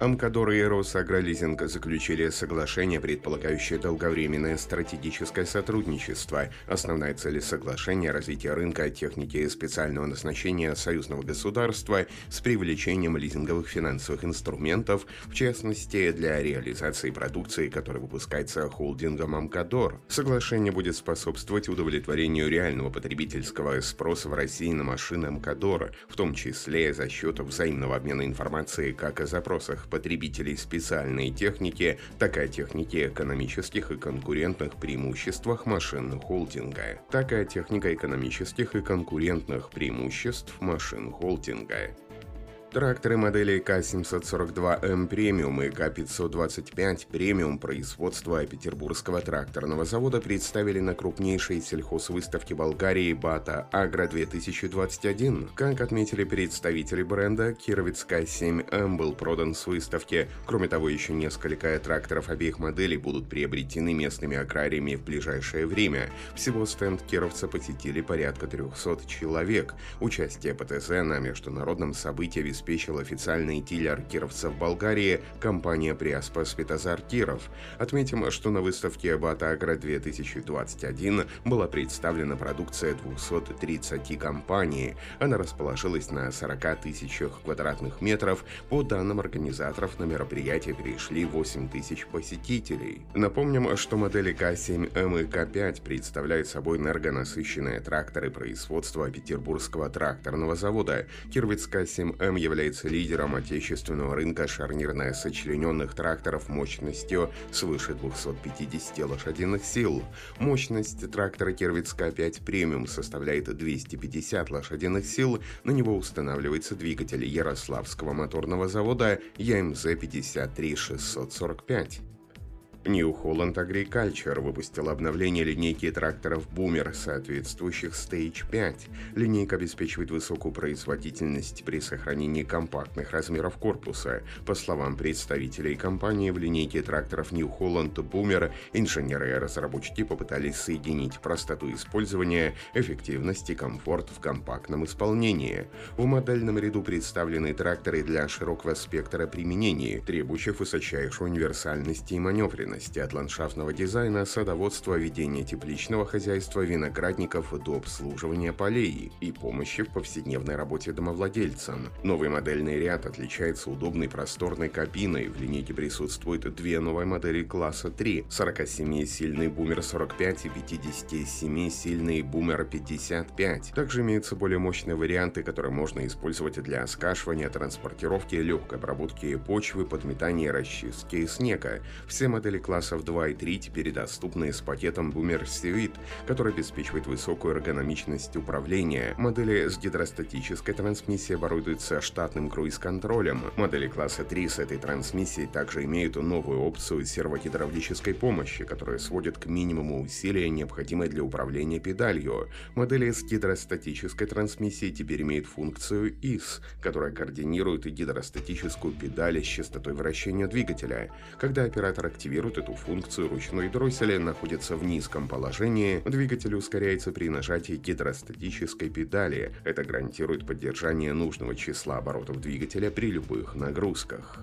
Амкадор и Росагролизинг заключили соглашение, предполагающее долговременное стратегическое сотрудничество. Основная цель соглашения – развитие рынка техники специального назначения союзного государства с привлечением лизинговых финансовых инструментов, в частности, для реализации продукции, которая выпускается холдингом Амкадор. Соглашение будет способствовать удовлетворению реального потребительского спроса в России на машины Амкадор, в том числе за счет взаимного обмена информацией как о запросах потребителей специальной техники, так и о технике экономических и конкурентных преимуществах машин холдинга, так и о технико-экономических и конкурентных преимуществ машин холдинга. Тракторы модели К-742М премиум и К-525 премиум производства Петербургского тракторного завода представили на крупнейшей сельхозвыставке Болгарии БАТА Агро-2021. Как отметили представители бренда, Кировец К-7М был продан с выставки. Кроме того, еще несколько тракторов обеих моделей будут приобретены местными аграриями в ближайшее время. Всего стенд Кировца посетили порядка 300 человек. Участие ПТЗ на международном событии обеспечил официальный дилер кировцев Болгарии компания Приаспа Светозар Киров. Отметим, что на выставке Батагра 2021 была представлена продукция 230 компаний. Она расположилась на 40 тысячах квадратных метров. По данным организаторов, на мероприятие пришли 8 тысяч посетителей. Напомним, что модели К7М и К5 представляют собой энергонасыщенные тракторы производства Петербургского тракторного завода. Кировец К7М является лидером отечественного рынка шарнирно-сочлененных тракторов мощностью свыше 250 лошадиных сил. Мощность трактора Кервицка 5 премиум составляет 250 лошадиных сил, на него устанавливается двигатель Ярославского моторного завода ЯМЗ-53645. New Holland Agriculture выпустил обновление линейки тракторов Boomer, соответствующих Stage 5. Линейка обеспечивает высокую производительность при сохранении компактных размеров корпуса. По словам представителей компании, в линейке тракторов New Holland Boomer инженеры и разработчики попытались соединить простоту использования, эффективность и комфорт в компактном исполнении. В модельном ряду представлены тракторы для широкого спектра применений, требующих высочайшей универсальности и маневренности особенности от ландшафтного дизайна, садоводства, ведения тепличного хозяйства, виноградников до обслуживания полей и помощи в повседневной работе домовладельцам. Новый модельный ряд отличается удобной просторной кабиной. В линейке присутствуют две новые модели класса 3, 47-сильный бумер 45 и 57-сильный бумер 55. Также имеются более мощные варианты, которые можно использовать для скашивания, транспортировки, легкой обработки почвы, подметания и расчистки снега. Все модели классов 2 и 3 теперь доступны с пакетом Boomer Suite, который обеспечивает высокую эргономичность управления. Модели с гидростатической трансмиссией оборудуются штатным круиз-контролем. Модели класса 3 с этой трансмиссией также имеют новую опцию сервогидравлической помощи, которая сводит к минимуму усилия, необходимые для управления педалью. Модели с гидростатической трансмиссией теперь имеют функцию IS, которая координирует гидростатическую педаль с частотой вращения двигателя. Когда оператор активирует активирует эту функцию, ручной дроссель находится в низком положении, двигатель ускоряется при нажатии гидростатической педали. Это гарантирует поддержание нужного числа оборотов двигателя при любых нагрузках.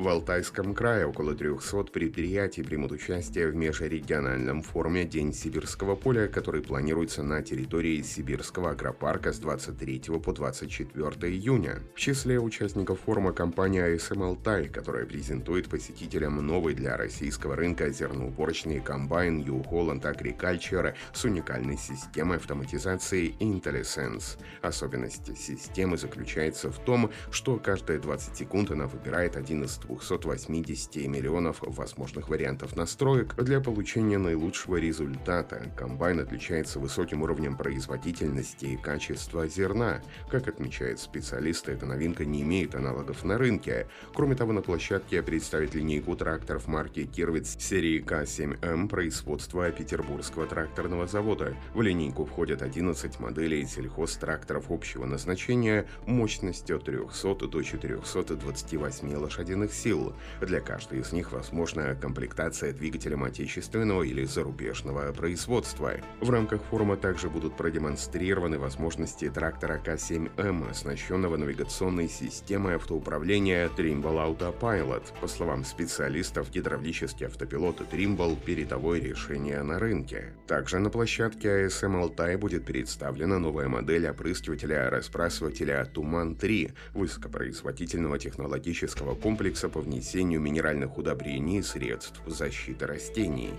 В Алтайском крае около 300 предприятий примут участие в межрегиональном форуме «День сибирского поля», который планируется на территории Сибирского агропарка с 23 по 24 июня. В числе участников форума компания ASM Алтай, которая презентует посетителям новый для российского рынка зерноуборочный комбайн New Holland Agriculture с уникальной системой автоматизации IntelliSense. Особенность системы заключается в том, что каждые 20 секунд она выбирает один из 280 миллионов возможных вариантов настроек для получения наилучшего результата. Комбайн отличается высоким уровнем производительности и качества зерна. Как отмечают специалисты, эта новинка не имеет аналогов на рынке. Кроме того, на площадке представит линейку тракторов марки Кирвиц серии К7М производства Петербургского тракторного завода. В линейку входят 11 моделей сельхозтракторов общего назначения мощностью от 300 до 428 лошадиных сил. Для каждой из них возможна комплектация двигателем отечественного или зарубежного производства. В рамках форума также будут продемонстрированы возможности трактора К7М, оснащенного навигационной системой автоуправления Trimble Autopilot. По словам специалистов, гидравлический автопилот Trimble – передовое решение на рынке. Также на площадке ASM Altai будет представлена новая модель опрыскивателя-распрасывателя Туман-3 высокопроизводительного технологического комплекса по внесению минеральных удобрений и средств защиты растений.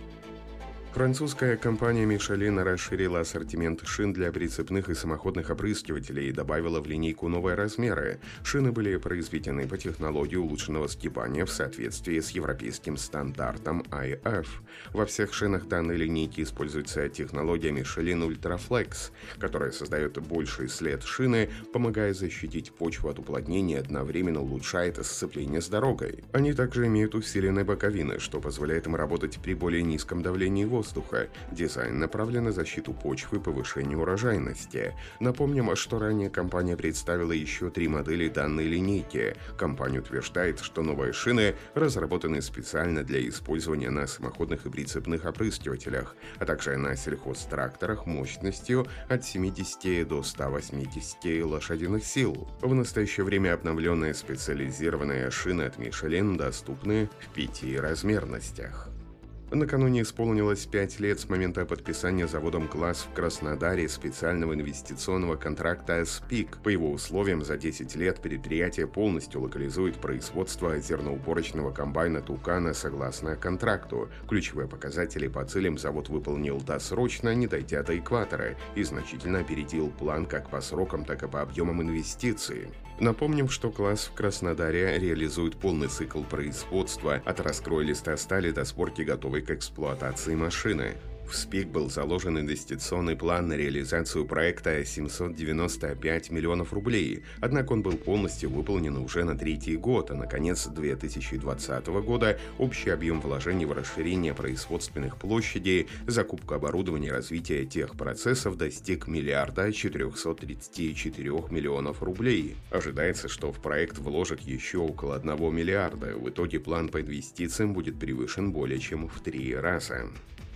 Французская компания Michelin расширила ассортимент шин для прицепных и самоходных опрыскивателей и добавила в линейку новые размеры. Шины были произведены по технологии улучшенного сгибания в соответствии с европейским стандартом IF. Во всех шинах данной линейки используется технология Michelin Ultraflex, которая создает больший след шины, помогая защитить почву от уплотнения и одновременно улучшает сцепление с дорогой. Они также имеют усиленные боковины, что позволяет им работать при более низком давлении воздуха воздуха. Дизайн направлен на защиту почвы и повышение урожайности. Напомним, что ранее компания представила еще три модели данной линейки. Компания утверждает, что новые шины разработаны специально для использования на самоходных и прицепных опрыскивателях, а также на сельхозтракторах мощностью от 70 до 180 лошадиных сил. В настоящее время обновленные специализированные шины от Michelin доступны в пяти размерностях. Накануне исполнилось пять лет с момента подписания заводом «Класс» в Краснодаре специального инвестиционного контракта «СПИК». По его условиям, за 10 лет предприятие полностью локализует производство зерноуборочного комбайна «Тукана» согласно контракту. Ключевые показатели по целям завод выполнил досрочно, не дойдя до экватора, и значительно опередил план как по срокам, так и по объемам инвестиций. Напомним, что класс в Краснодаре реализует полный цикл производства от раскроя листа стали до сборки готовой к эксплуатации машины. В СПИК был заложен инвестиционный план на реализацию проекта 795 миллионов рублей, однако он был полностью выполнен уже на третий год, а на конец 2020 года общий объем вложений в расширение производственных площадей, закупку оборудования и развитие тех процессов достиг миллиарда 434 миллионов рублей. Ожидается, что в проект вложат еще около 1 миллиарда. В итоге план по инвестициям будет превышен более чем в три раза.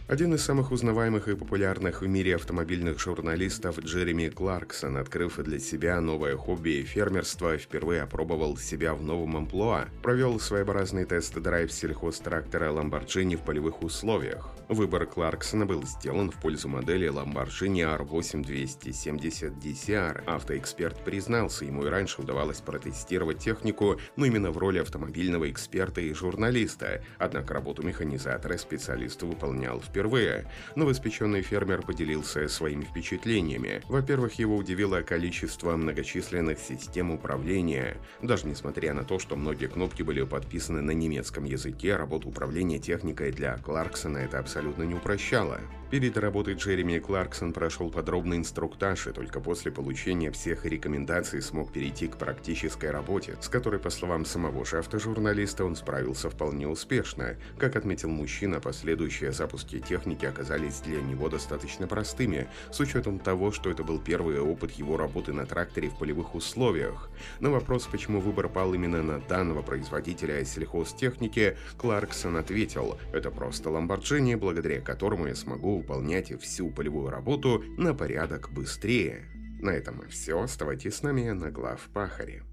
Один из самых узнаваемых и популярных в мире автомобильных журналистов Джереми Кларксон, открыв для себя новое хобби фермерства, впервые опробовал себя в новом амплуа, провел своеобразный тест-драйв сельхозтрактора Lamborghini в полевых условиях. Выбор Кларксона был сделан в пользу модели Lamborghini R8270 DCR. Автоэксперт признался, ему и раньше удавалось протестировать технику, но именно в роли автомобильного эксперта и журналиста. Однако работу механизатора специалист выполнял впервые. Новоспеченный фермер поделился своими впечатлениями. Во-первых, его удивило количество многочисленных систем управления. Даже несмотря на то, что многие кнопки были подписаны на немецком языке, работа управления техникой для Кларксона это абсолютно не упрощало. Перед работой Джереми Кларксон прошел подробный инструктаж и только после получения всех рекомендаций смог перейти к практической работе, с которой, по словам самого же автожурналиста, он справился вполне успешно. Как отметил мужчина, последующие запуски техники оказались для него достаточно простыми, с учетом того, что это был первый опыт его работы на тракторе в полевых условиях. На вопрос, почему выбор пал именно на данного производителя сельхозтехники, Кларксон ответил, это просто Lamborghini, благодаря которому я смогу выполнять всю полевую работу на порядок быстрее. На этом все. Оставайтесь с нами на глав Пахаре.